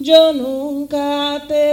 yo nunca te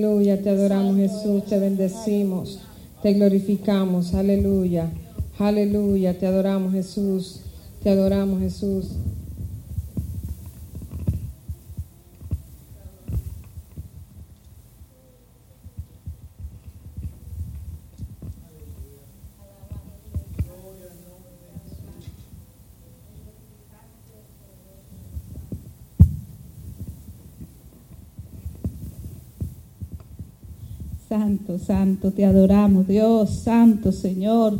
Aleluya, te adoramos Jesús, te bendecimos, te glorificamos, aleluya, aleluya, te adoramos Jesús, te adoramos Jesús. Santo, santo, te adoramos, Dios, santo Señor.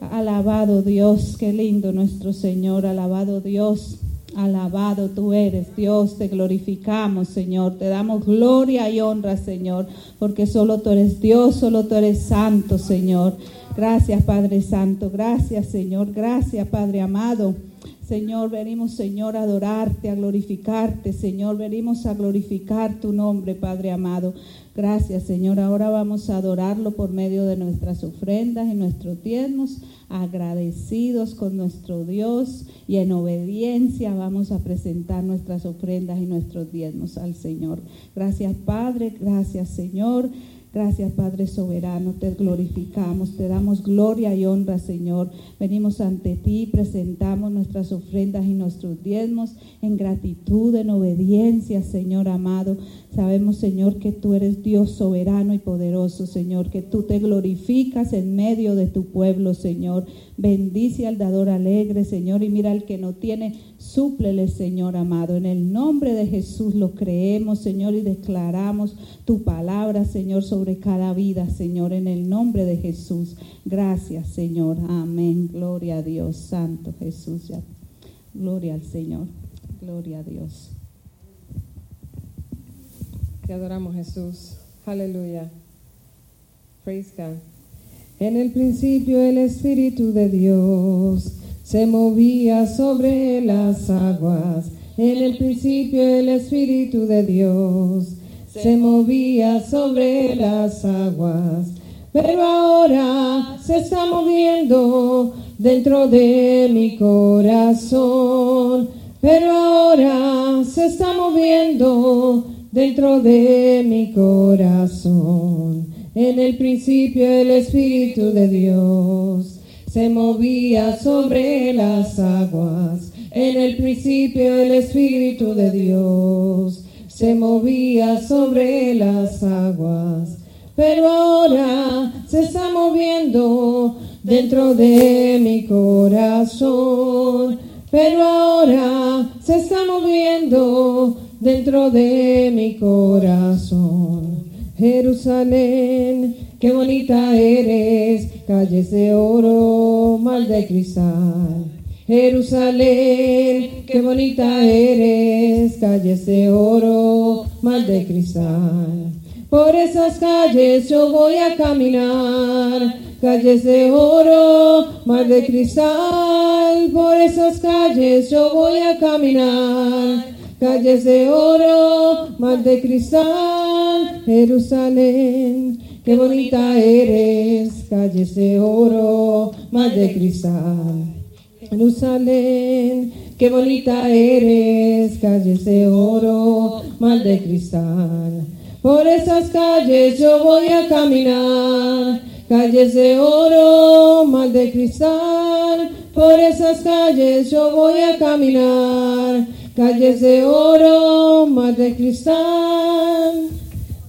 Alabado Dios, qué lindo nuestro Señor, alabado Dios, alabado tú eres, Dios, te glorificamos, Señor, te damos gloria y honra, Señor, porque solo tú eres Dios, solo tú eres santo, Señor. Gracias, Padre Santo, gracias, Señor, gracias, Padre amado. Señor, venimos, Señor, a adorarte, a glorificarte, Señor, venimos a glorificar tu nombre, Padre amado. Gracias, Señor. Ahora vamos a adorarlo por medio de nuestras ofrendas y nuestros diezmos, agradecidos con nuestro Dios y en obediencia vamos a presentar nuestras ofrendas y nuestros diezmos al Señor. Gracias, Padre. Gracias, Señor. Gracias, Padre soberano, te glorificamos, te damos gloria y honra, Señor. Venimos ante ti, presentamos nuestras ofrendas y nuestros diezmos en gratitud, en obediencia, Señor amado. Sabemos, Señor, que tú eres Dios soberano y poderoso, Señor, que tú te glorificas en medio de tu pueblo, Señor. Bendice al dador alegre, Señor, y mira al que no tiene, súplele, Señor amado. En el nombre de Jesús lo creemos, Señor, y declaramos tu palabra, Señor, sobre cada vida, Señor, en el nombre de Jesús. Gracias, Señor. Amén. Gloria a Dios, Santo Jesús. Ya. Gloria al Señor. Gloria a Dios. Te adoramos Jesús. Aleluya. Praise God. En el principio el Espíritu de Dios se movía sobre las aguas En el principio el Espíritu de Dios se movía sobre las aguas, pero ahora se está moviendo dentro de mi corazón. Pero ahora se está moviendo dentro de mi corazón. En el principio el Espíritu de Dios se movía sobre las aguas. En el principio el Espíritu de Dios se movía sobre las aguas. Pero ahora se está moviendo dentro de mi corazón. Pero ahora se está moviendo dentro de mi corazón. Jerusalén, qué bonita eres, calles de oro, mal de cristal. Jerusalén, qué bonita eres, calles de oro, mal de cristal. Por esas calles yo voy a caminar, calles de oro, mal de cristal. Por esas calles yo voy a caminar, calles de oro, mal de cristal. Jerusalén, qué bonita eres, calles de oro, mal de cristal. Jerusalén, qué bonita eres, calles de oro, mal de cristal. Por esas calles yo voy a caminar, calles de oro, mal de cristal. Por esas calles yo voy a caminar, calles de oro, mal de cristal.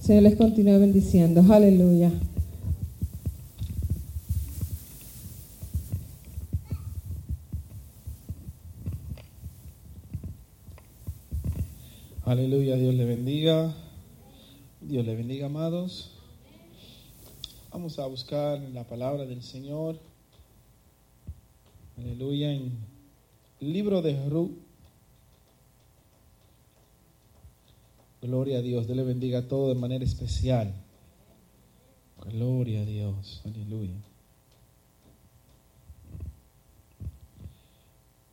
Señor les continúa bendiciendo, aleluya. Aleluya, Dios le bendiga. Dios le bendiga, amados. Vamos a buscar la palabra del Señor. Aleluya. En el libro de Ruth. Gloria a Dios. Dios le bendiga a todo de manera especial. Gloria a Dios. Aleluya.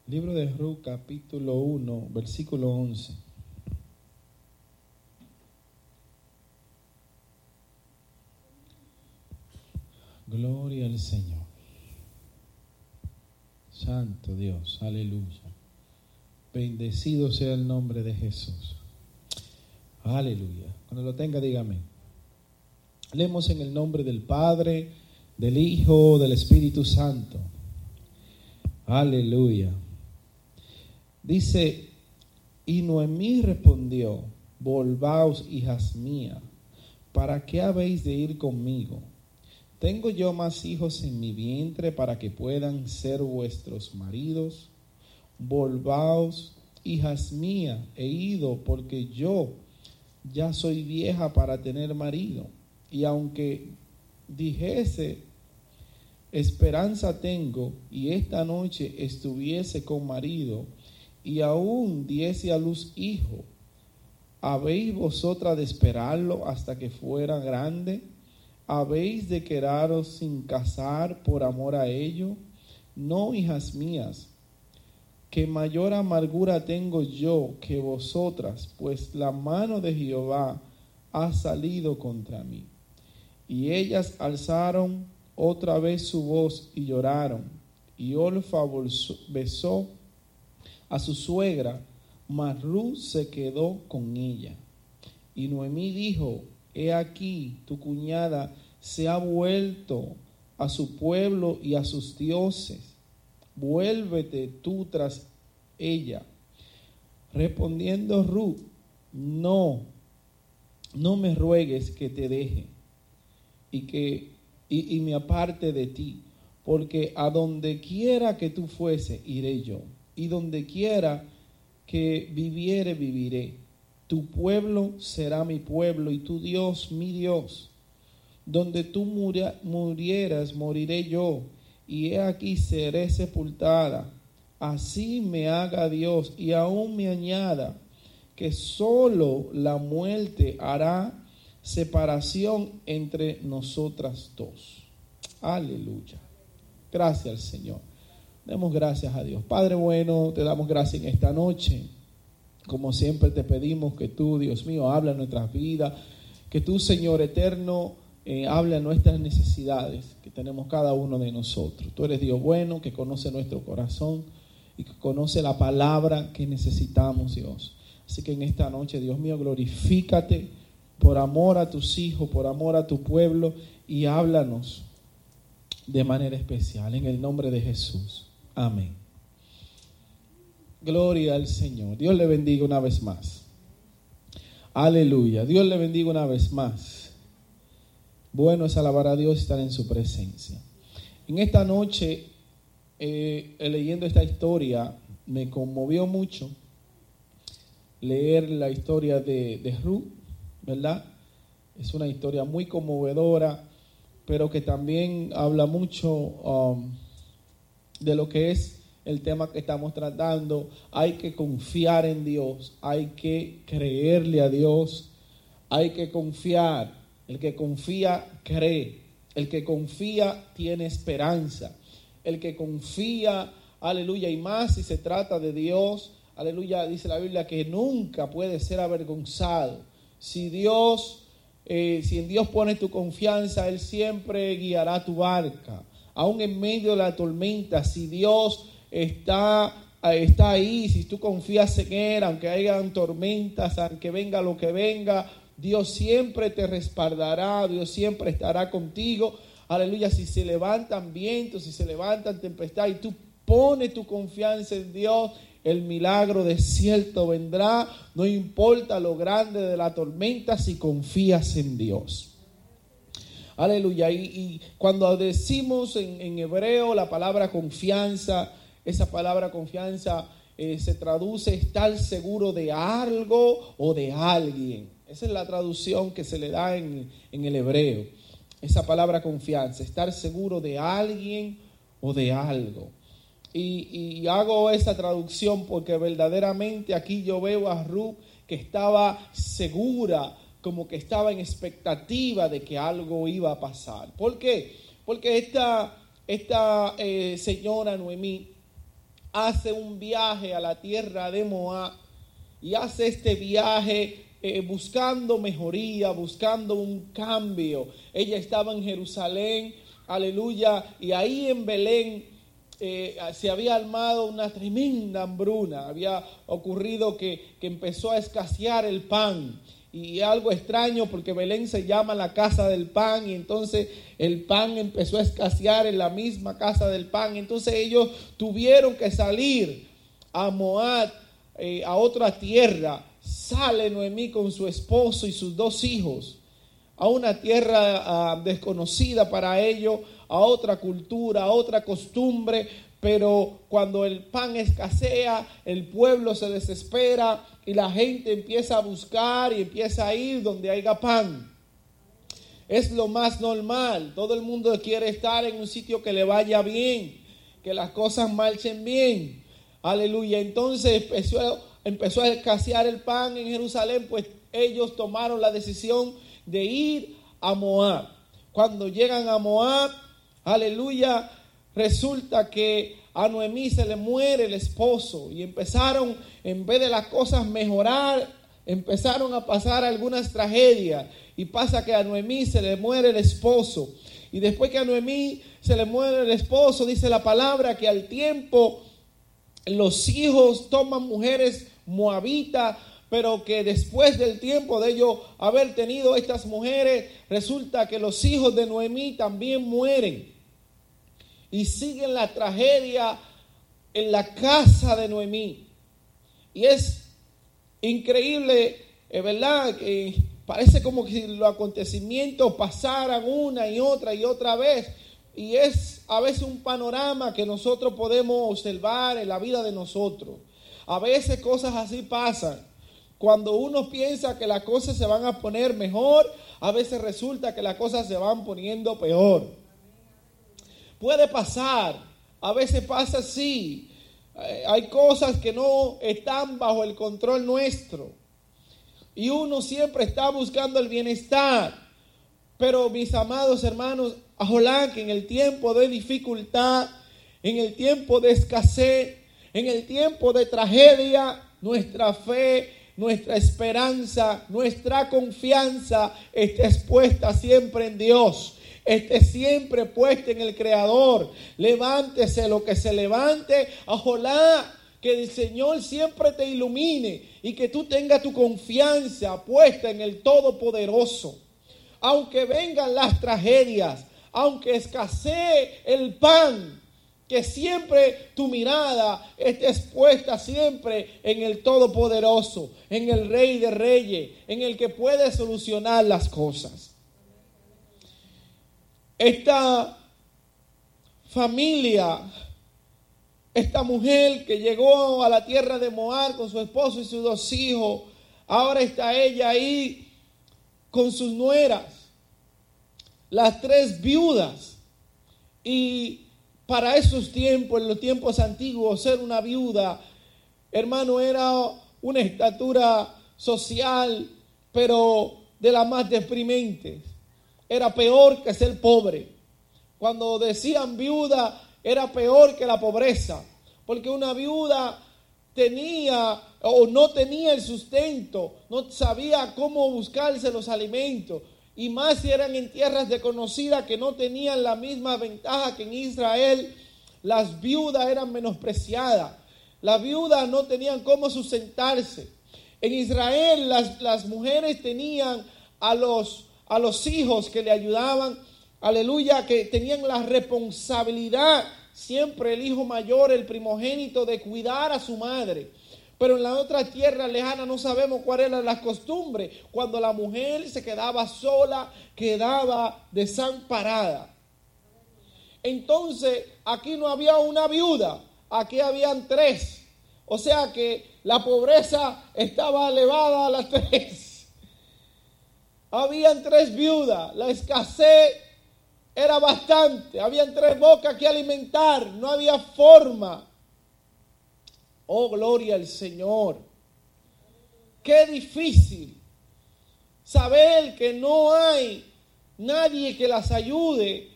Libro de Ruth, capítulo 1, versículo 11. Gloria al Señor. Santo Dios, aleluya. Bendecido sea el nombre de Jesús. Aleluya. Cuando lo tenga, dígame. Leemos en el nombre del Padre, del Hijo, del Espíritu Santo. Aleluya. Dice, y Noemí respondió, volvaos, hijas mías, ¿para qué habéis de ir conmigo? ¿Tengo yo más hijos en mi vientre para que puedan ser vuestros maridos? Volvaos, hijas mías, he ido porque yo ya soy vieja para tener marido. Y aunque dijese, esperanza tengo, y esta noche estuviese con marido, y aún diese a luz hijo, ¿habéis vosotras de esperarlo hasta que fuera grande? ¿Habéis de quedaros sin casar por amor a ello? No, hijas mías, que mayor amargura tengo yo que vosotras, pues la mano de Jehová ha salido contra mí. Y ellas alzaron otra vez su voz y lloraron. Y Olfa besó a su suegra, mas Ruth se quedó con ella. Y Noemí dijo, he aquí, tu cuñada se ha vuelto a su pueblo y a sus dioses. Vuélvete tú tras ella. Respondiendo Ruth, no, no me ruegues que te deje y que y, me aparte de ti, porque a donde quiera que tú fuese, iré yo, y donde quiera que viviere, viviré. Tu pueblo será mi pueblo y tu Dios mi Dios. Donde tú murieras, moriré yo, y he aquí seré sepultada. Así me haga Dios y aún me añada que solo la muerte hará separación entre nosotras dos. Aleluya. Gracias al Señor. Demos gracias a Dios. Padre bueno, te damos gracias en esta noche. Como siempre te pedimos que tú, Dios mío, habla en nuestras vidas, que tú, Señor eterno, eh, hable a nuestras necesidades que tenemos cada uno de nosotros. Tú eres Dios bueno, que conoce nuestro corazón y que conoce la palabra que necesitamos, Dios. Así que en esta noche, Dios mío, glorifícate por amor a tus hijos, por amor a tu pueblo y háblanos de manera especial en el nombre de Jesús. Amén. Gloria al Señor. Dios le bendiga una vez más. Aleluya. Dios le bendiga una vez más. Bueno es alabar a Dios y estar en su presencia. En esta noche, eh, leyendo esta historia, me conmovió mucho leer la historia de, de Ruth, ¿verdad? Es una historia muy conmovedora, pero que también habla mucho um, de lo que es el tema que estamos tratando. Hay que confiar en Dios, hay que creerle a Dios, hay que confiar. El que confía cree, el que confía tiene esperanza, el que confía, aleluya, y más si se trata de Dios, aleluya, dice la Biblia que nunca puede ser avergonzado. Si Dios, eh, si en Dios pones tu confianza, Él siempre guiará tu barca. Aún en medio de la tormenta, si Dios está, eh, está ahí, si tú confías en Él, aunque hayan tormentas, aunque venga lo que venga, Dios siempre te respaldará, Dios siempre estará contigo. Aleluya, si se levantan vientos, si se levantan tempestades y tú pones tu confianza en Dios, el milagro de cierto vendrá, no importa lo grande de la tormenta si confías en Dios. Aleluya. Y, cuando decimos en, hebreo la palabra confianza, esa palabra confianza eh, se traduce estar seguro de algo o de alguien. Esa es la traducción que se le da en, en el hebreo. Esa palabra confianza, estar seguro de alguien o de algo. Y, hago esa traducción porque verdaderamente aquí yo veo a Ruth que estaba segura, como que estaba en expectativa de que algo iba a pasar. ¿Por qué? Porque esta, esta eh, señora Noemí hace un viaje a la tierra de Moab y hace este viaje eh, buscando mejoría, buscando un cambio. Ella estaba en Jerusalén, aleluya, y ahí en Belén eh, se había armado una tremenda hambruna, había ocurrido que, empezó a escasear el pan. Y algo extraño porque Belén se llama la casa del pan y entonces el pan empezó a escasear en la misma casa del pan. Entonces ellos tuvieron que salir a Moab, eh, a otra tierra. Sale Noemí con su esposo y sus dos hijos a una tierra ah, desconocida para ellos a otra cultura, a otra costumbre, pero cuando el pan escasea, el pueblo se desespera y la gente empieza a buscar y empieza a ir donde haya pan. Es lo más normal. Todo el mundo quiere estar en un sitio que le vaya bien, que las cosas marchen bien. Aleluya. Entonces empezó a escasear el pan en Jerusalén, pues ellos tomaron la decisión de ir a Moab. Cuando llegan a Moab, aleluya, resulta que a Noemí se le muere el esposo y empezaron, en vez de las cosas mejorar, empezaron a pasar algunas tragedias y pasa que a Noemí se le muere el esposo. Y después que a Noemí se le muere el esposo, dice la palabra que al tiempo los hijos toman mujeres moabitas, pero que después del tiempo de ellos haber tenido estas mujeres, resulta que los hijos de Noemí también mueren y siguen la tragedia en la casa de Noemí. Y es increíble, es verdad, que parece como que los acontecimientos pasaran una y otra y otra vez. Y es a veces un panorama que nosotros podemos observar en la vida de nosotros. A veces cosas así pasan. Cuando uno piensa que las cosas se van a poner mejor, a veces resulta que las cosas se van poniendo peor. Puede pasar, a veces pasa así. Eh, hay cosas que no están bajo el control nuestro. Y uno siempre está buscando el bienestar. Pero mis amados hermanos, a que en el tiempo de dificultad, en el tiempo de escasez, en el tiempo de tragedia, nuestra fe, nuestra esperanza, nuestra confianza esté expuesta siempre en Dios. Esté siempre puesta en el Creador. Levántese lo que se levante. Ojalá que el Señor siempre te ilumine y que tú tengas tu confianza puesta en el Todopoderoso. Aunque vengan las tragedias, aunque escasee el pan, que siempre tu mirada esté expuesta siempre en el Todopoderoso, en el Rey de Reyes, en el que puede solucionar las cosas. Esta familia, esta mujer que llegó a la tierra de Moab con su esposo y sus dos hijos, ahora está ella ahí con sus nueras, las tres viudas. Y para esos tiempos, en los tiempos antiguos, ser una viuda, hermano, era una estatura social, pero de las más deprimentes. Era peor que ser pobre. Cuando decían viuda, era peor que la pobreza, porque una viuda tenía o no tenía el sustento, no sabía cómo buscarse los alimentos, y más si eran en tierras desconocidas que no tenían la misma ventaja que en Israel, las viudas eran menospreciadas. Las viudas no tenían cómo sustentarse. En Israel las, las mujeres tenían a los, a los hijos que le ayudaban, aleluya, que tenían la responsabilidad, siempre el hijo mayor, el primogénito, de cuidar a su madre. Pero en la otra tierra lejana no sabemos cuál era la costumbre. Cuando la mujer se quedaba sola, quedaba desamparada. Entonces, aquí no había una viuda, aquí habían tres. O sea que la pobreza estaba elevada a las tres. Habían tres viudas, la escasez era bastante, habían tres bocas que alimentar, no había forma Oh, gloria al Señor. Qué difícil saber que no hay nadie que las ayude.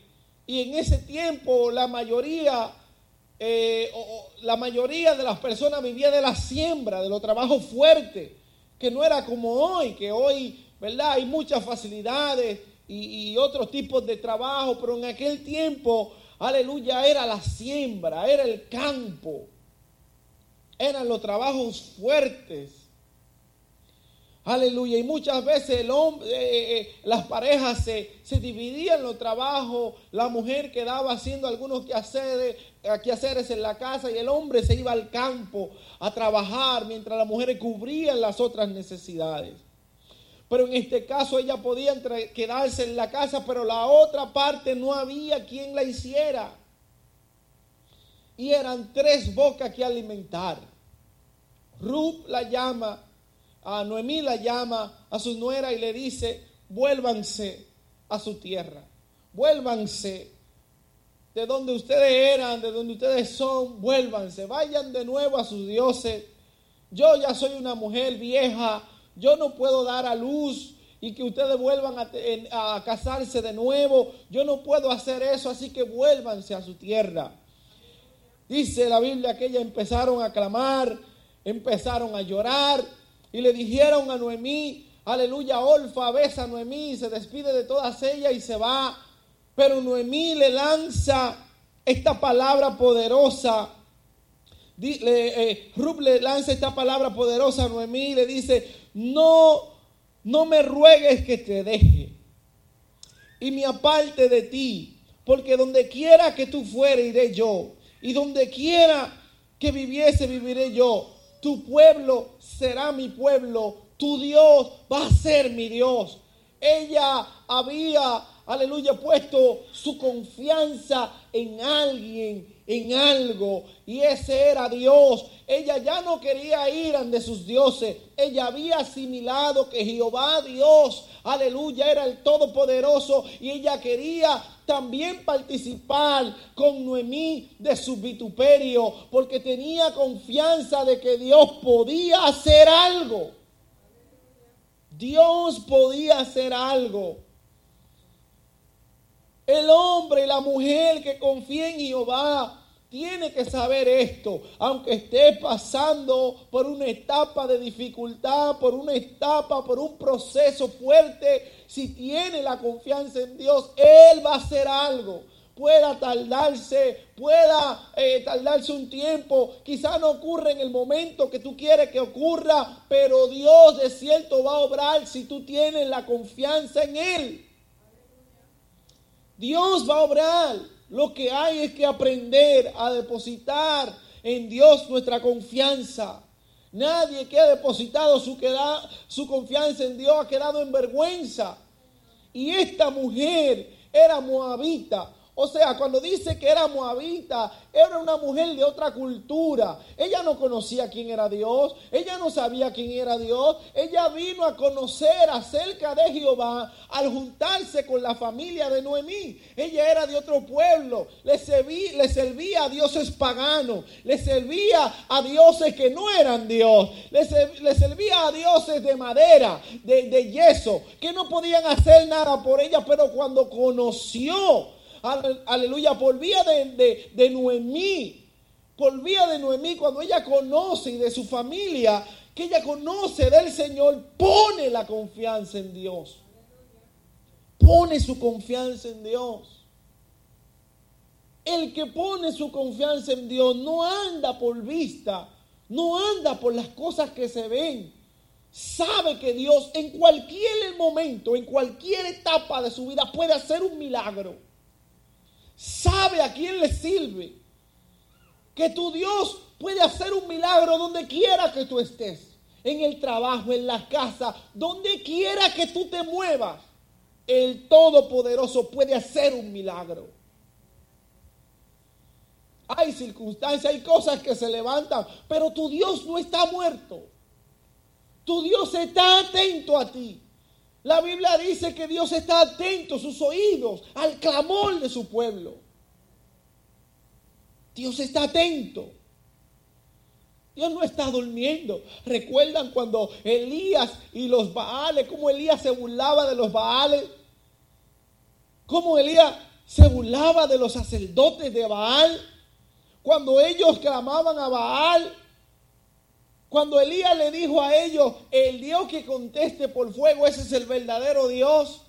Y en ese tiempo la mayoría, eh, la mayoría de las personas vivía de la siembra, de los trabajos fuertes, que no era como hoy, que hoy, ¿verdad? Hay muchas facilidades y, y otros tipos de trabajo, pero en aquel tiempo, aleluya, era la siembra, era el campo eran los trabajos fuertes. Aleluya. Y muchas veces el hombre, eh, eh, las parejas se, se, dividían los trabajos. La mujer quedaba haciendo algunos quehaceres, eh, quehaceres en la casa y el hombre se iba al campo a trabajar mientras las mujeres cubrían las otras necesidades. Pero en este caso ella podía quedarse en la casa, pero la otra parte no había quien la hiciera. Y eran tres bocas que alimentar. Ruth la llama, a Noemí la llama a su nuera y le dice, vuélvanse a su tierra, vuélvanse de donde ustedes eran, de donde ustedes son, vuélvanse, vayan de nuevo a sus dioses. Yo ya soy una mujer vieja, yo no puedo dar a luz y que ustedes vuelvan a, a, casarse de nuevo. Yo no puedo hacer eso, así que vuélvanse a su tierra. Dice la Biblia que ellas empezaron a clamar empezaron a llorar y le dijeron a Noemí, aleluya, Olfa, besa a Noemí, se despide de todas ellas y se va. Pero Noemí le lanza esta palabra poderosa. Le, eh, le lanza esta palabra poderosa a Noemí y le dice, no, no me ruegues que te deje y me aparte de ti, porque donde quiera que tú fueres iré yo, y donde quiera que viviese viviré yo tu pueblo será mi pueblo, tu Dios va a ser mi Dios. Ella había, aleluya, puesto su confianza en alguien, en algo, y ese era Dios. Ella ya no quería ir ante sus dioses, ella había asimilado que Jehová Dios, aleluya, era el Todopoderoso, y ella quería también participar con Noemí de su vituperio, porque tenía confianza de que Dios podía hacer algo. Dios podía hacer algo. El hombre y la mujer que confía en Jehová tiene que saber esto, aunque esté pasando por una etapa de dificultad, por una etapa, por un proceso fuerte, si tiene la confianza en Dios, Él va a hacer algo. Pueda tardarse, pueda eh, tardarse un tiempo, quizá no ocurra en el momento que tú quieres que ocurra, pero Dios de cierto va a obrar si tú tienes la confianza en Él. Dios va a obrar. Lo que hay es que aprender a depositar en Dios nuestra confianza. Nadie que ha depositado su, su confianza en Dios ha quedado en vergüenza. Y esta mujer era moabita, o sea, cuando dice que era moabita, era una mujer de otra cultura. Ella no conocía quién era Dios, ella no sabía quién era Dios. Ella vino a conocer acerca de Jehová al juntarse con la familia de Noemí. Ella era de otro pueblo, le servía, a dioses paganos, le servía a dioses que no eran Dios, le, servía a dioses de madera, de, de yeso, que no podían hacer nada por ella, pero cuando conoció aleluya, por vía de, de, Noemí, por vía de Noemí, cuando ella conoce y de su familia, que ella conoce del Señor, pone la confianza en Dios. Pone su confianza en Dios. El que pone su confianza en Dios no anda por vista, no anda por las cosas que se ven. Sabe que Dios en cualquier momento, en cualquier etapa de su vida puede hacer un milagro sabe a quién le sirve. Que tu Dios puede hacer un milagro donde quiera que tú estés. En el trabajo, en la casa, donde quiera que tú te muevas. El Todopoderoso puede hacer un milagro. Hay circunstancias, hay cosas que se levantan, pero tu Dios no está muerto. Tu Dios está atento a ti. La Biblia dice que Dios está atento sus oídos al clamor de su pueblo. Dios está atento. Dios no está durmiendo. ¿Recuerdan cuando Elías y los Baales, cómo Elías se burlaba de los Baales? ¿Cómo Elías se burlaba de los sacerdotes de Baal? Cuando ellos clamaban a Baal, cuando Elías le dijo a ellos, el Dios que conteste por fuego, ese es el verdadero Dios.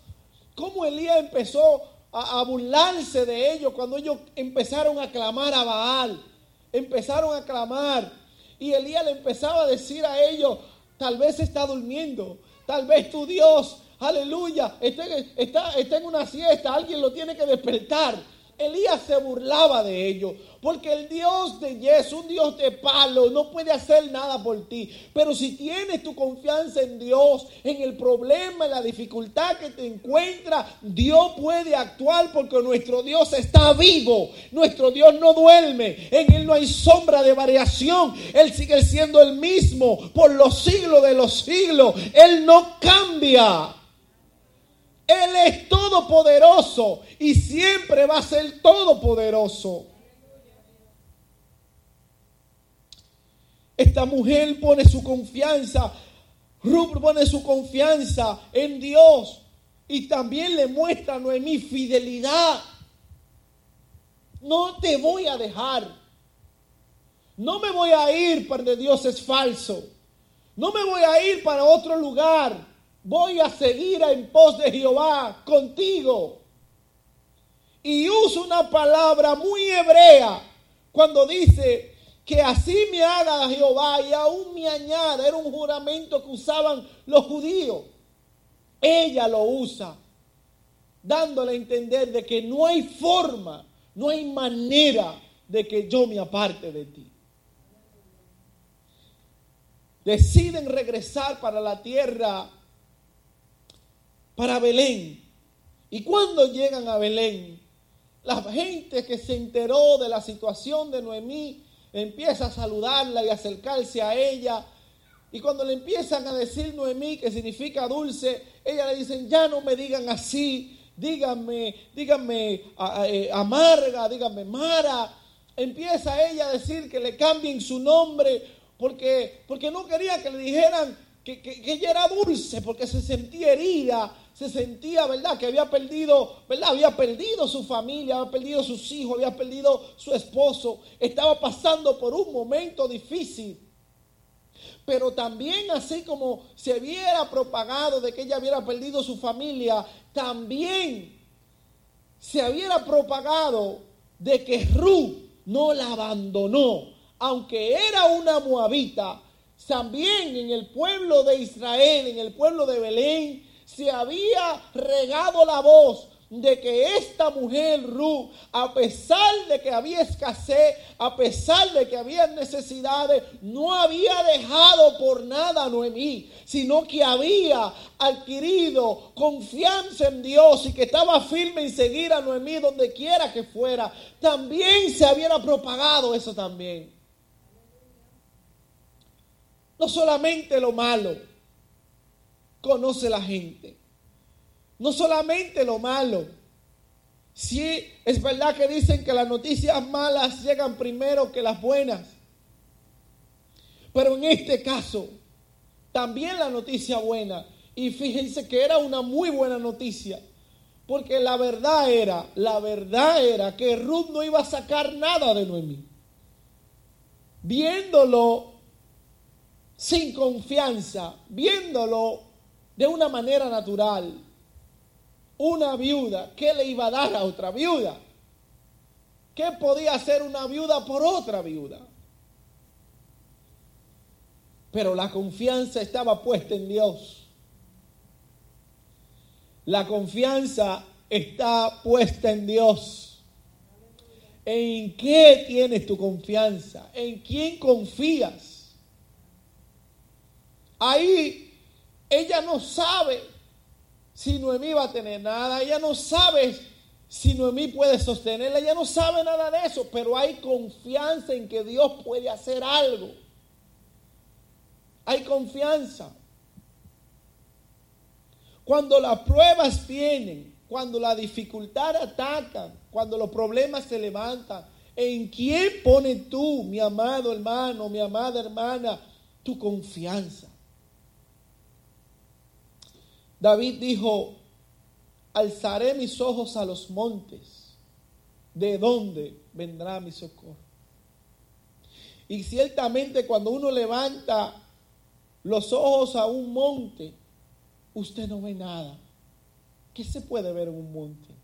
¿Cómo Elías empezó a, burlarse de ellos cuando ellos empezaron a clamar a Baal? Empezaron a clamar. Y Elías le empezaba a decir a ellos, tal vez está durmiendo, tal vez tu Dios, aleluya, está en una siesta, alguien lo tiene que despertar. Elías se burlaba de ellos, porque el Dios de Yes, un Dios de palo, no puede hacer nada por ti. Pero si tienes tu confianza en Dios, en el problema, en la dificultad que te encuentra, Dios puede actuar porque nuestro Dios está vivo. Nuestro Dios no duerme, en Él no hay sombra de variación. Él sigue siendo el mismo por los siglos de los siglos. Él no cambia. Él es todopoderoso y siempre va a ser todopoderoso. Esta mujer pone su confianza, Ruth pone su confianza en Dios y también le muestra a fidelidad. No te voy a dejar. No me voy a ir para donde Dios es falso. No me voy a ir para otro lugar voy a seguir en pos de Jehová contigo. Y usa una palabra muy hebrea cuando dice que así me haga Jehová y aún me añada. Era un juramento que usaban los judíos. Ella lo usa, dándole a entender de que no hay forma, no hay manera de que yo me aparte de ti. Deciden regresar para la tierra para Belén. Y cuando llegan a Belén, la gente que se enteró de la situación de Noemí empieza a saludarla y acercarse a ella. Y cuando le empiezan a decir Noemí, que significa dulce, ella le dicen, ya no me digan así, díganme, díganme eh, amarga, díganme Mara. Empieza ella a decir que le cambien su nombre porque, porque no quería que le dijeran que, ella era dulce porque se sentía herida, se sentía, ¿verdad? Que había perdido, ¿verdad? Había perdido su familia, había perdido sus hijos, había perdido su esposo, estaba pasando por un momento difícil. Pero también así como se hubiera propagado de que ella hubiera perdido su familia, también se hubiera propagado de que Ruth no la abandonó, aunque era una moabita, también en el pueblo de Israel, en el pueblo de Belén, se había regado la voz de que esta mujer Ruth, a pesar de que había escasez, a pesar de que había necesidades, no había dejado por nada a Noemí, sino que había adquirido confianza en Dios y que estaba firme en seguir a Noemí donde quiera que fuera. También se hubiera propagado eso también. No solamente lo malo conoce la gente. No solamente lo malo. Sí, es verdad que dicen que las noticias malas llegan primero que las buenas. Pero en este caso, también la noticia buena. Y fíjense que era una muy buena noticia. Porque la verdad era, la verdad era que Ruth no iba a sacar nada de Noemí. Viéndolo sin confianza, viéndolo de una manera natural, una viuda, ¿qué le iba a dar a otra viuda? ¿Qué podía hacer una viuda por otra viuda? Pero la confianza estaba puesta en Dios. La confianza está puesta en Dios. ¿En qué tienes tu confianza? ¿En quién confías? Ahí ella no sabe si Noemí va a tener nada, ella no sabe si Noemí puede sostenerla, ella no sabe nada de eso, pero hay confianza en que Dios puede hacer algo. Hay confianza. Cuando las pruebas vienen, cuando la dificultad atacan, cuando los problemas se levantan, ¿en quién pones tú, mi amado hermano, mi amada hermana, tu confianza? David dijo, alzaré mis ojos a los montes, ¿de dónde vendrá mi socorro? Y ciertamente cuando uno levanta los ojos a un monte, usted no ve nada. ¿Qué se puede ver en un monte?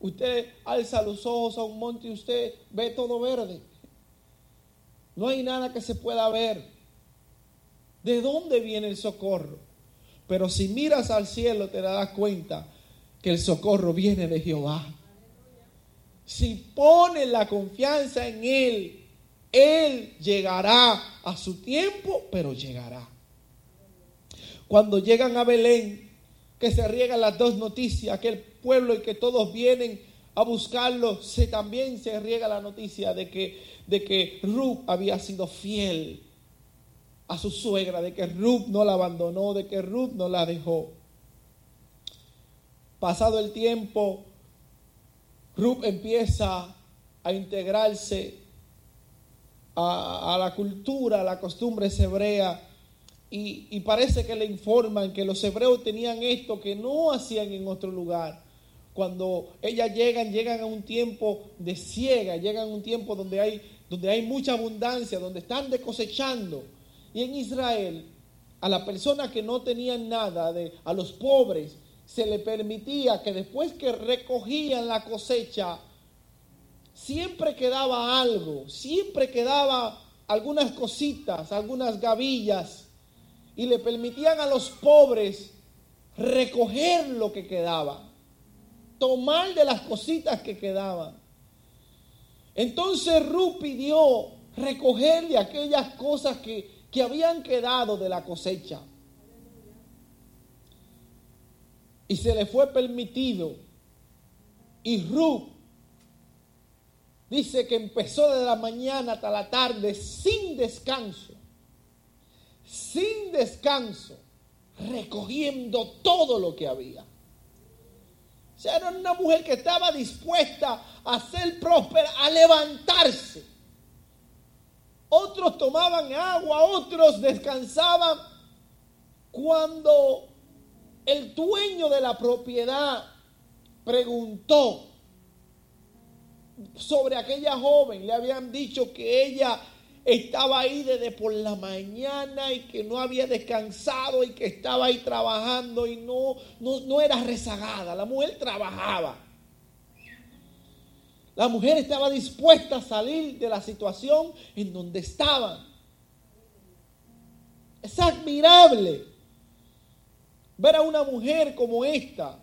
Usted alza los ojos a un monte y usted ve todo verde. No hay nada que se pueda ver. ¿De dónde viene el socorro? Pero si miras al cielo te darás cuenta que el socorro viene de Jehová. Si pones la confianza en Él, Él llegará a su tiempo, pero llegará. Cuando llegan a Belén, que se riegan las dos noticias, que el pueblo y que todos vienen a buscarlo, se, también se riega la noticia de que, de que Ruth había sido fiel a su suegra, de que Ruth no la abandonó, de que Ruth no la dejó. Pasado el tiempo, Ruth empieza a integrarse a, la cultura, a las costumbres hebreas, y, y parece que le informan que los hebreos tenían esto que no hacían en otro lugar. Cuando ellas llegan, llegan a un tiempo de ciega, llegan a un tiempo donde hay, donde hay mucha abundancia, donde están de cosechando. Y en Israel, a las personas que no tenían nada, de, a los pobres, se le permitía que después que recogían la cosecha, siempre quedaba algo, siempre quedaba algunas cositas, algunas gavillas, y le permitían a los pobres recoger lo que quedaba, tomar de las cositas que quedaban. Entonces Ruth pidió recoger de aquellas cosas que, que habían quedado de la cosecha. Y se le fue permitido. Y Ruth dice que empezó de la mañana hasta la tarde sin descanso. Sin descanso. Recogiendo todo lo que había. O sea, era una mujer que estaba dispuesta a ser próspera, a levantarse. Otros tomaban agua, otros descansaban, Cuando el dueño de la propiedad preguntó sobre aquella joven, le habían dicho que ella estaba ahí desde por la mañana y que no había descansado y que estaba ahí trabajando y no, no, no era rezagada, la mujer trabajaba. La mujer estaba dispuesta a salir de la situación en donde estaba. Es admirable ver a una mujer como esta,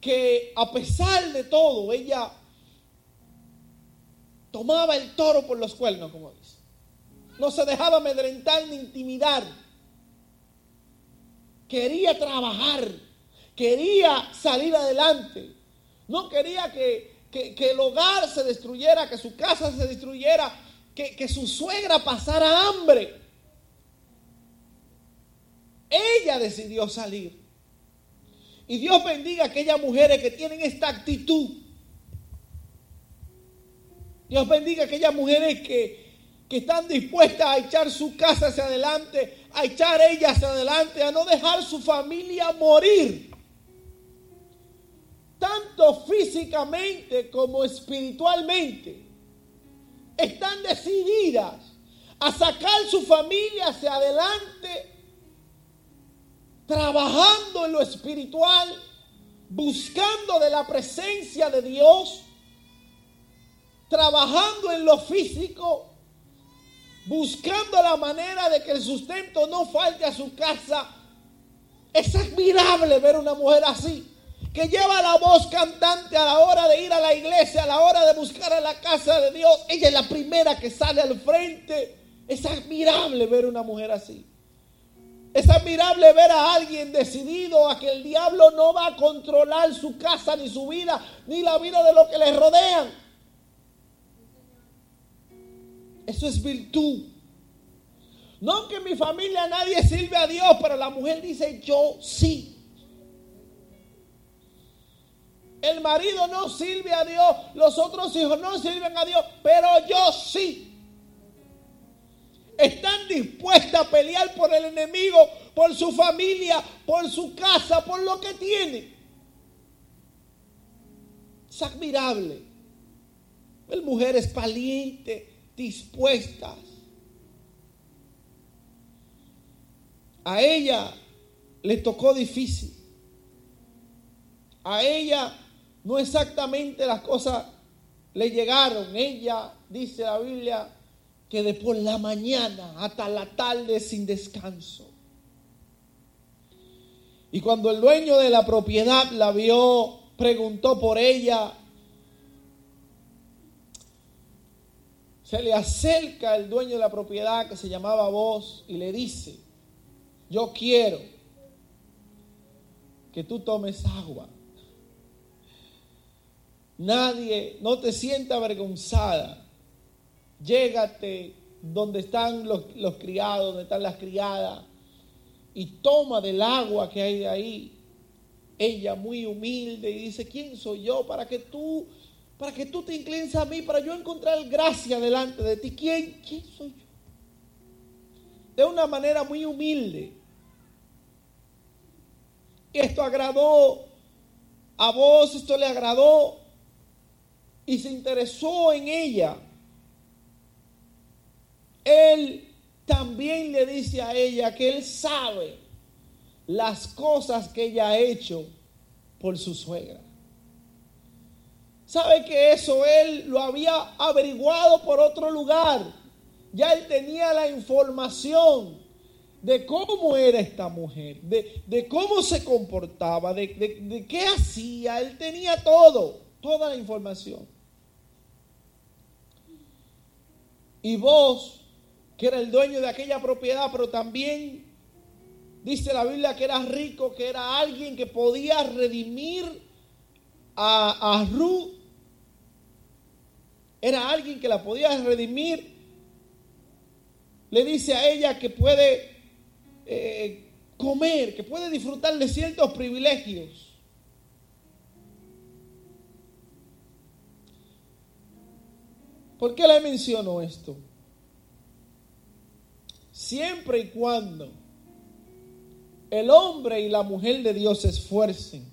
que a pesar de todo, ella tomaba el toro por los cuernos, como dice. No se dejaba amedrentar ni intimidar. Quería trabajar, quería salir adelante. No quería que, el hogar se destruyera, que su casa se destruyera, que, que su suegra pasara hambre. Ella decidió salir. Y Dios bendiga a aquellas mujeres que tienen esta actitud. Dios bendiga a aquellas mujeres que, que están dispuestas a echar su casa hacia adelante, a echar ella hacia adelante, a no dejar su familia morir tanto físicamente como espiritualmente, están decididas a sacar su familia hacia adelante, trabajando en lo espiritual, buscando de la presencia de Dios, trabajando en lo físico, buscando la manera de que el sustento no falte a su casa. Es admirable ver una mujer así que lleva la voz cantante a la hora de ir a la iglesia, a la hora de buscar a la casa de Dios. Ella es la primera que sale al frente. Es admirable ver una mujer así. Es admirable ver a alguien decidido a que el diablo no va a controlar su casa, ni su vida, ni la vida de los que le rodean. Eso es virtud. No que en mi familia nadie sirve a Dios, pero la mujer dice yo sí. El marido no sirve a Dios, los otros hijos no sirven a Dios, pero yo sí. Están dispuestas a pelear por el enemigo, por su familia, por su casa, por lo que tiene. Es admirable. Ver mujeres valientes, dispuestas. A ella le tocó difícil. A ella no exactamente las cosas le llegaron. Ella, dice la Biblia, que de por la mañana hasta la tarde sin descanso. Y cuando el dueño de la propiedad la vio, preguntó por ella, se le acerca el dueño de la propiedad que se llamaba vos y le dice, yo quiero que tú tomes agua Nadie, no te sienta avergonzada. Llégate donde están los, criados, donde están las criadas, y toma del agua que hay de ahí. Ella muy humilde y dice, ¿quién soy yo para que tú, para que tú te inclines a mí, para yo encontrar gracia delante de ti? ¿Quién, quién soy yo? De una manera muy humilde. Esto agradó a vos, esto le agradó y se interesó en ella, él también le dice a ella que él sabe las cosas que ella ha hecho por su suegra. Sabe que eso él lo había averiguado por otro lugar. Ya él tenía la información de cómo era esta mujer, de, cómo se comportaba, de, de qué hacía. Él tenía todo, toda la información. Y vos, que era el dueño de aquella propiedad, pero también dice la Biblia que era rico, que era alguien que podía redimir a, a Ruth. Era alguien que la podía redimir. Le dice a ella que puede eh, comer, que puede disfrutar de ciertos privilegios. ¿Por qué le menciono esto? Siempre y cuando el hombre y la mujer de Dios se esfuercen,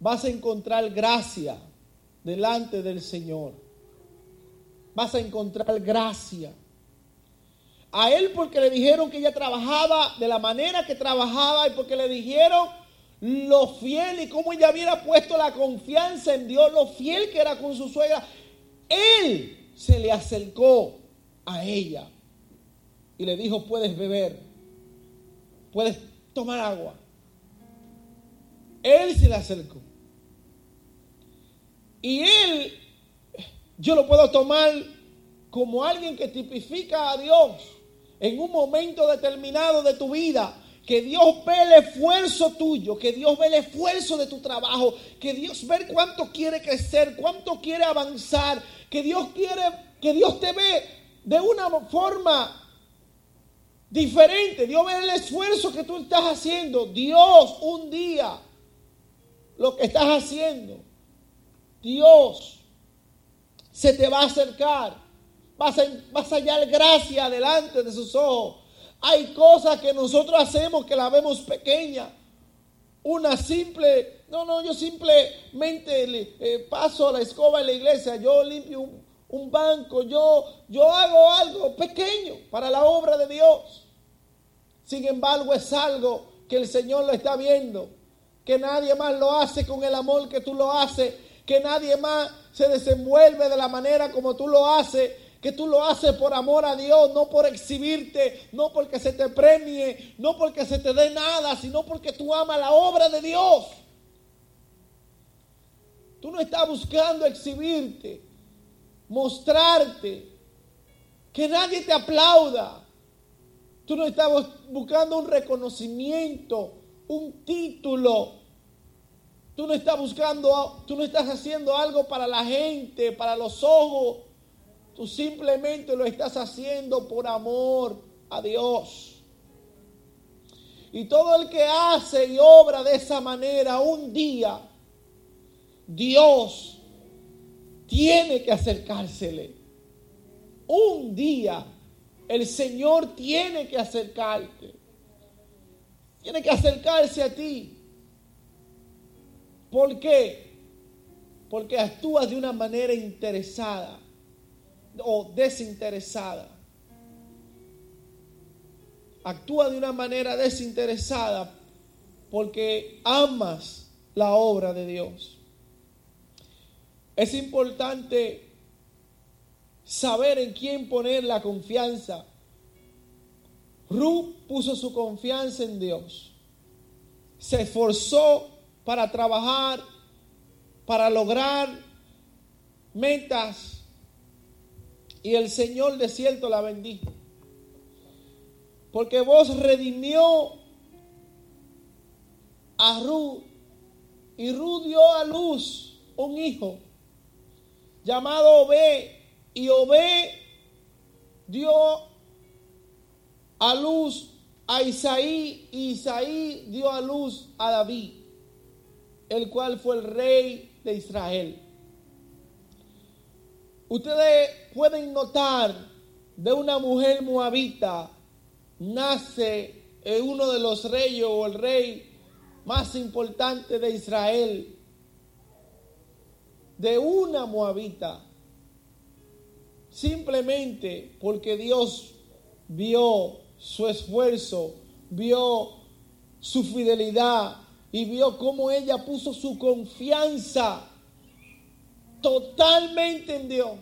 vas a encontrar gracia delante del Señor. Vas a encontrar gracia. A él porque le dijeron que ella trabajaba de la manera que trabajaba y porque le dijeron lo fiel y cómo ella hubiera puesto la confianza en Dios, lo fiel que era con su suegra. Él se le acercó a ella y le dijo, puedes beber, puedes tomar agua. Él se le acercó. Y él, yo lo puedo tomar como alguien que tipifica a Dios en un momento determinado de tu vida. Que Dios ve el esfuerzo tuyo, que Dios ve el esfuerzo de tu trabajo, que Dios ve cuánto quiere crecer, cuánto quiere avanzar, que Dios quiere, que Dios te ve de una forma diferente. Dios ve el esfuerzo que tú estás haciendo. Dios un día, lo que estás haciendo, Dios se te va a acercar. Vas a, vas a hallar gracia delante de sus ojos. Hay cosas que nosotros hacemos que la vemos pequeña. Una simple, no, no, yo simplemente eh, paso la escoba en la iglesia, yo limpio un, un banco, yo, yo hago algo pequeño para la obra de Dios. Sin embargo, es algo que el Señor lo está viendo, que nadie más lo hace con el amor que tú lo haces, que nadie más se desenvuelve de la manera como tú lo haces, que tú lo haces por amor a Dios, no por exhibirte, no porque se te premie, no porque se te dé nada, sino porque tú amas la obra de Dios. Tú no estás buscando exhibirte, mostrarte, que nadie te aplauda. Tú no estás buscando un reconocimiento, un título. Tú no estás buscando, tú no estás haciendo algo para la gente, para los ojos. Tú simplemente lo estás haciendo por amor a Dios. Y todo el que hace y obra de esa manera, un día, Dios tiene que acercársele. Un día el Señor tiene que acercarte. Tiene que acercarse a ti. ¿Por qué? Porque actúas de una manera interesada o desinteresada. Actúa de una manera desinteresada porque amas la obra de Dios. Es importante saber en quién poner la confianza. Ruth puso su confianza en Dios. Se esforzó para trabajar, para lograr metas. Y el Señor de cierto la bendijo. Porque vos redimió a Ruth y Ruth dio a luz un hijo llamado Obé, y Obé dio a luz a Isaí, y Isaí dio a luz a David, el cual fue el rey de Israel. Ustedes pueden notar de una mujer moabita nace uno de los reyes o el rey más importante de Israel, de una moabita, simplemente porque Dios vio su esfuerzo, vio su fidelidad y vio cómo ella puso su confianza totalmente en Dios,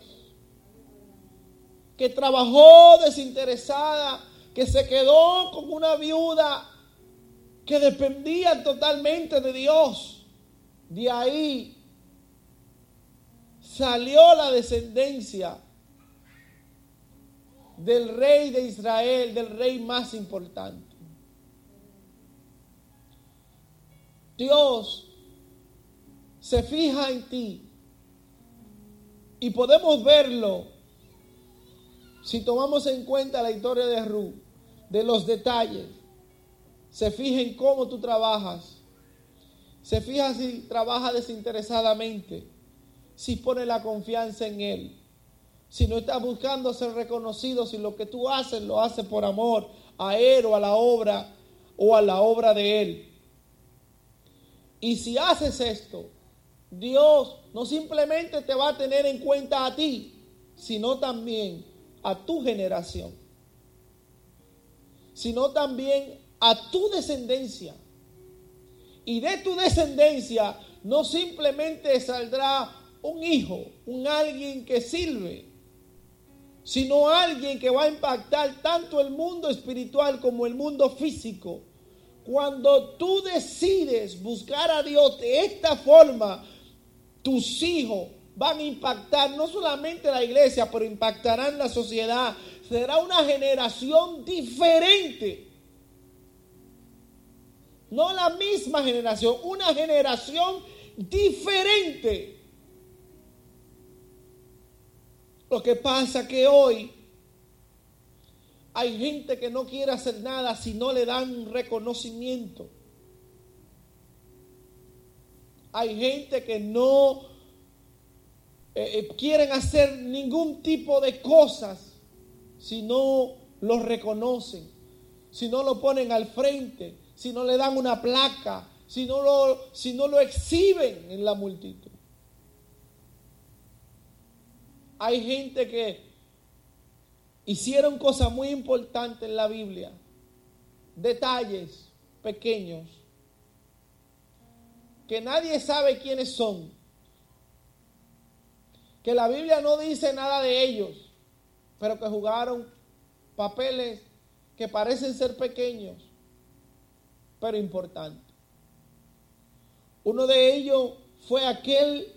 que trabajó desinteresada, que se quedó como una viuda que dependía totalmente de Dios. De ahí salió la descendencia del rey de Israel, del rey más importante. Dios se fija en ti y podemos verlo si tomamos en cuenta la historia de Ruth, de los detalles. Se fija en cómo tú trabajas. Se fija si trabajas desinteresadamente si pone la confianza en Él. Si no estás buscando ser reconocido, si lo que tú haces lo haces por amor a Él o a la obra o a la obra de Él. Y si haces esto, Dios no simplemente te va a tener en cuenta a ti, sino también a tu generación, sino también a tu descendencia. Y de tu descendencia no simplemente saldrá un hijo, un alguien que sirve, sino alguien que va a impactar tanto el mundo espiritual como el mundo físico. Cuando tú decides buscar a Dios de esta forma, tus hijos van a impactar no solamente la iglesia, pero impactarán la sociedad. Será una generación diferente. No la misma generación, una generación diferente. Lo que pasa que hoy hay gente que no quiere hacer nada si no le dan reconocimiento. Hay gente que no eh, eh, quieren hacer ningún tipo de cosas si no los reconocen, si no lo ponen al frente, si no le dan una placa, si no lo, si no lo exhiben en la multitud. Hay gente que hicieron cosas muy importantes en la Biblia, detalles pequeños, que nadie sabe quiénes son, que la Biblia no dice nada de ellos, pero que jugaron papeles que parecen ser pequeños, pero importantes. Uno de ellos fue aquel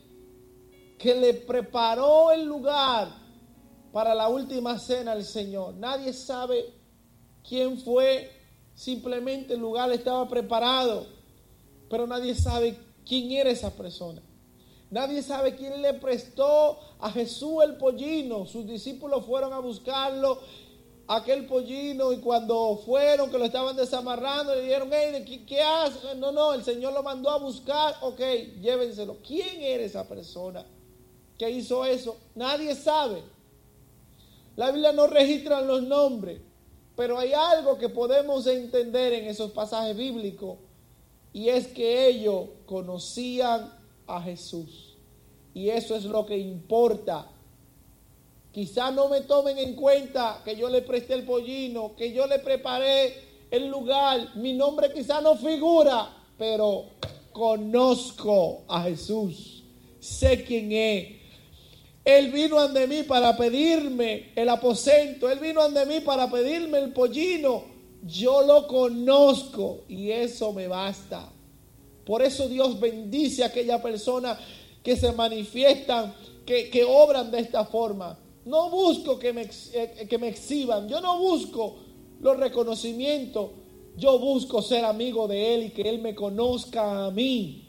que le preparó el lugar para la última cena al Señor. Nadie sabe quién fue, simplemente el lugar estaba preparado, pero nadie sabe quién era esa persona. Nadie sabe quién le prestó a Jesús el pollino. Sus discípulos fueron a buscarlo, aquel pollino, y cuando fueron, que lo estaban desamarrando, le dijeron, hey, ¿qué, qué hace? No, no, el Señor lo mandó a buscar. Ok, llévenselo. ¿Quién era esa persona? que hizo eso? Nadie sabe. La Biblia no registra los nombres, pero hay algo que podemos entender en esos pasajes bíblicos y es que ellos conocían a Jesús. Y eso es lo que importa. Quizás no me tomen en cuenta que yo le presté el pollino, que yo le preparé el lugar. Mi nombre quizás no figura, pero conozco a Jesús. Sé quién es. Él vino ante mí para pedirme el aposento. Él vino ante mí para pedirme el pollino. Yo lo conozco y eso me basta. Por eso Dios bendice a aquella persona que se manifiestan, que, que obran de esta forma. No busco que me, eh, que me exhiban. Yo no busco los reconocimientos. Yo busco ser amigo de Él y que Él me conozca a mí.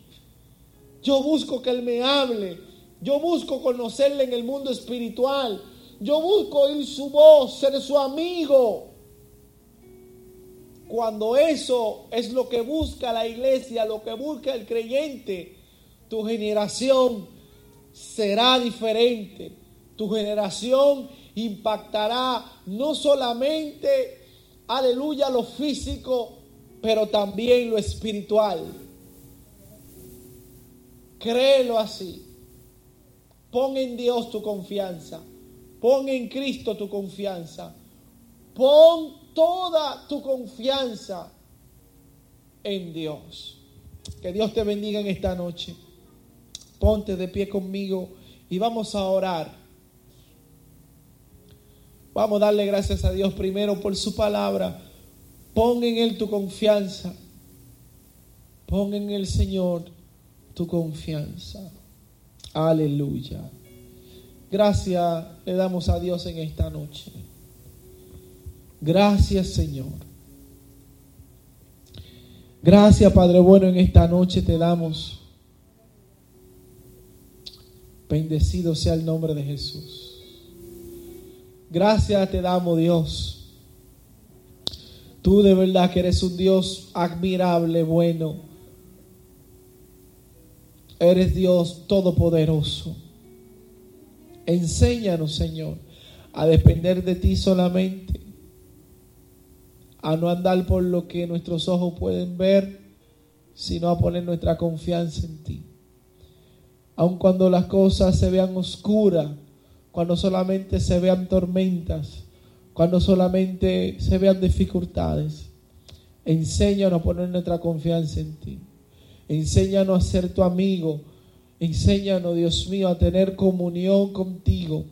Yo busco que Él me hable. Yo busco conocerle en el mundo espiritual. Yo busco oír su voz, ser su amigo. Cuando eso es lo que busca la iglesia, lo que busca el creyente, tu generación será diferente. Tu generación impactará no solamente, aleluya, lo físico, pero también lo espiritual. Créelo así. Pon en Dios tu confianza. Pon en Cristo tu confianza. Pon toda tu confianza en Dios. Que Dios te bendiga en esta noche. Ponte de pie conmigo y vamos a orar. Vamos a darle gracias a Dios primero por su palabra. Pon en Él tu confianza. Pon en el Señor tu confianza. Aleluya. Gracias le damos a Dios en esta noche. Gracias Señor. Gracias Padre bueno en esta noche te damos. Bendecido sea el nombre de Jesús. Gracias te damos Dios. Tú de verdad que eres un Dios admirable, bueno Eres Dios todopoderoso. Enséñanos, Señor, a depender de ti solamente, a no andar por lo que nuestros ojos pueden ver, sino a poner nuestra confianza en ti. Aun cuando las cosas se vean oscuras, cuando solamente se vean tormentas, cuando solamente se vean dificultades, enséñanos a poner nuestra confianza en ti. Enséñanos a ser tu amigo. Enséñanos, Dios mío, a tener comunión contigo,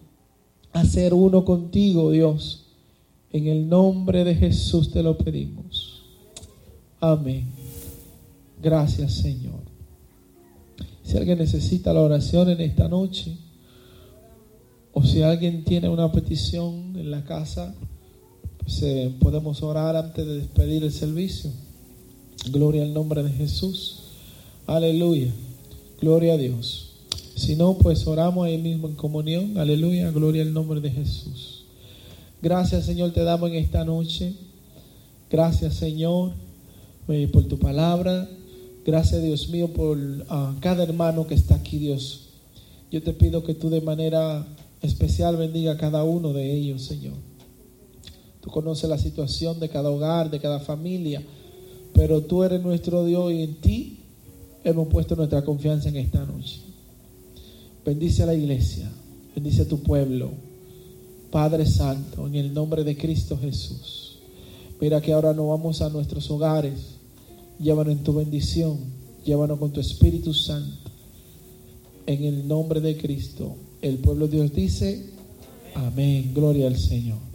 a ser uno contigo, Dios. En el nombre de Jesús te lo pedimos. Amén. Gracias, Señor. Si alguien necesita la oración en esta noche, o si alguien tiene una petición en la casa, pues podemos orar antes de despedir el servicio. Gloria al nombre de Jesús. Aleluya. Gloria a Dios. Si no, pues oramos ahí mismo en comunión. Aleluya. Gloria al nombre de Jesús. Gracias Señor te damos en esta noche. Gracias Señor eh, por tu palabra. Gracias Dios mío por ah, cada hermano que está aquí Dios. Yo te pido que tú de manera especial bendiga a cada uno de ellos Señor. Tú conoces la situación de cada hogar, de cada familia. Pero tú eres nuestro Dios y en ti hemos puesto nuestra confianza en esta noche. Bendice a la iglesia. Bendice a tu pueblo. Padre Santo, en el nombre de Cristo Jesús. Mira que ahora nos vamos a nuestros hogares. Llévanos en tu bendición. Llévanos con tu Espíritu Santo. En el nombre de Cristo. El pueblo de Dios dice, amén. Gloria al Señor.